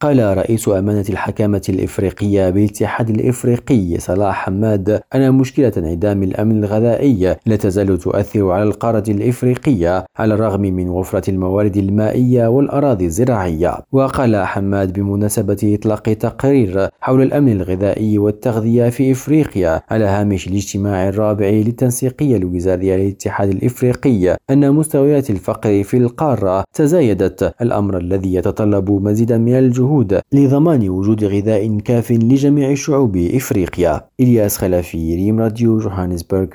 قال رئيس أمانة الحكامة الإفريقية بالاتحاد الإفريقي صلاح حماد أن مشكلة انعدام الأمن الغذائي لا تزال تؤثر على القارة الإفريقية على الرغم من وفرة الموارد المائية والأراضي الزراعية. وقال حماد بمناسبة إطلاق تقرير حول الأمن الغذائي والتغذية في إفريقيا على هامش الاجتماع الرابع للتنسيقية الوزارية للاتحاد الإفريقي أن مستويات الفقر في القارة تزايدت. الأمر الذي يتطلب مزيدا من الجهود الجهود لضمان وجود غذاء كاف لجميع شعوب إفريقيا. إلياس خلافي ريم راديو جوهانسبرغ.